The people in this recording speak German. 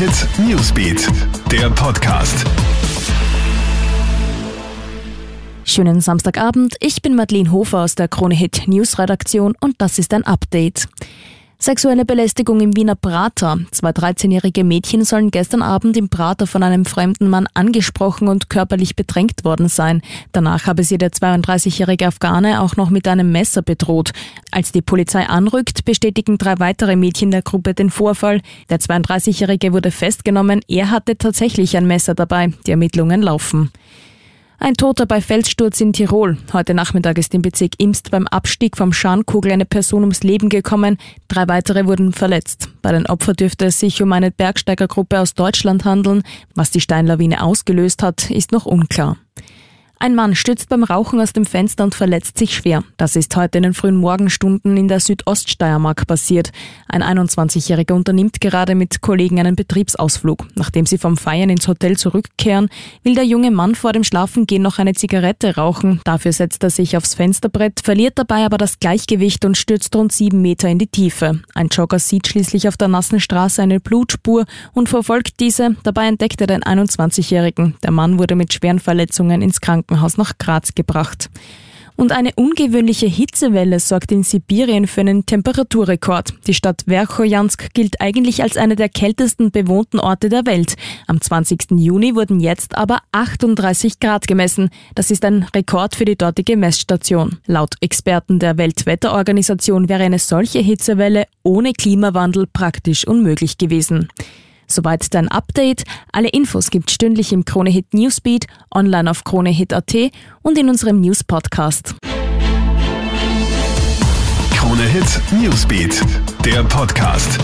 Hit Newsbeat, der Podcast. Schönen Samstagabend, ich bin Madeleine Hofer aus der Krone Hit News Redaktion und das ist ein Update. Sexuelle Belästigung im Wiener Prater. Zwei 13-jährige Mädchen sollen gestern Abend im Prater von einem fremden Mann angesprochen und körperlich bedrängt worden sein. Danach habe sie der 32-jährige Afghane auch noch mit einem Messer bedroht. Als die Polizei anrückt, bestätigen drei weitere Mädchen der Gruppe den Vorfall. Der 32-jährige wurde festgenommen. Er hatte tatsächlich ein Messer dabei. Die Ermittlungen laufen. Ein Toter bei Felssturz in Tirol. Heute Nachmittag ist im Bezirk Imst beim Abstieg vom Scharnkugel eine Person ums Leben gekommen. Drei weitere wurden verletzt. Bei den Opfern dürfte es sich um eine Bergsteigergruppe aus Deutschland handeln. Was die Steinlawine ausgelöst hat, ist noch unklar. Ein Mann stürzt beim Rauchen aus dem Fenster und verletzt sich schwer. Das ist heute in den frühen Morgenstunden in der Südoststeiermark passiert. Ein 21-Jähriger unternimmt gerade mit Kollegen einen Betriebsausflug. Nachdem sie vom Feiern ins Hotel zurückkehren, will der junge Mann vor dem Schlafengehen noch eine Zigarette rauchen. Dafür setzt er sich aufs Fensterbrett, verliert dabei aber das Gleichgewicht und stürzt rund sieben Meter in die Tiefe. Ein Jogger sieht schließlich auf der nassen Straße eine Blutspur und verfolgt diese. Dabei entdeckt er den 21-Jährigen. Der Mann wurde mit schweren Verletzungen ins Krankenhaus Krankenhaus nach Graz gebracht. Und eine ungewöhnliche Hitzewelle sorgt in Sibirien für einen Temperaturrekord. Die Stadt Verchojansk gilt eigentlich als einer der kältesten bewohnten Orte der Welt. Am 20. Juni wurden jetzt aber 38 Grad gemessen. Das ist ein Rekord für die dortige Messstation. Laut Experten der Weltwetterorganisation wäre eine solche Hitzewelle ohne Klimawandel praktisch unmöglich gewesen. Soweit dein Update. Alle Infos gibt stündlich im Kronehit Newsbeat, online auf kronehit.at und in unserem News Podcast. Kronehit Newsbeat, der Podcast.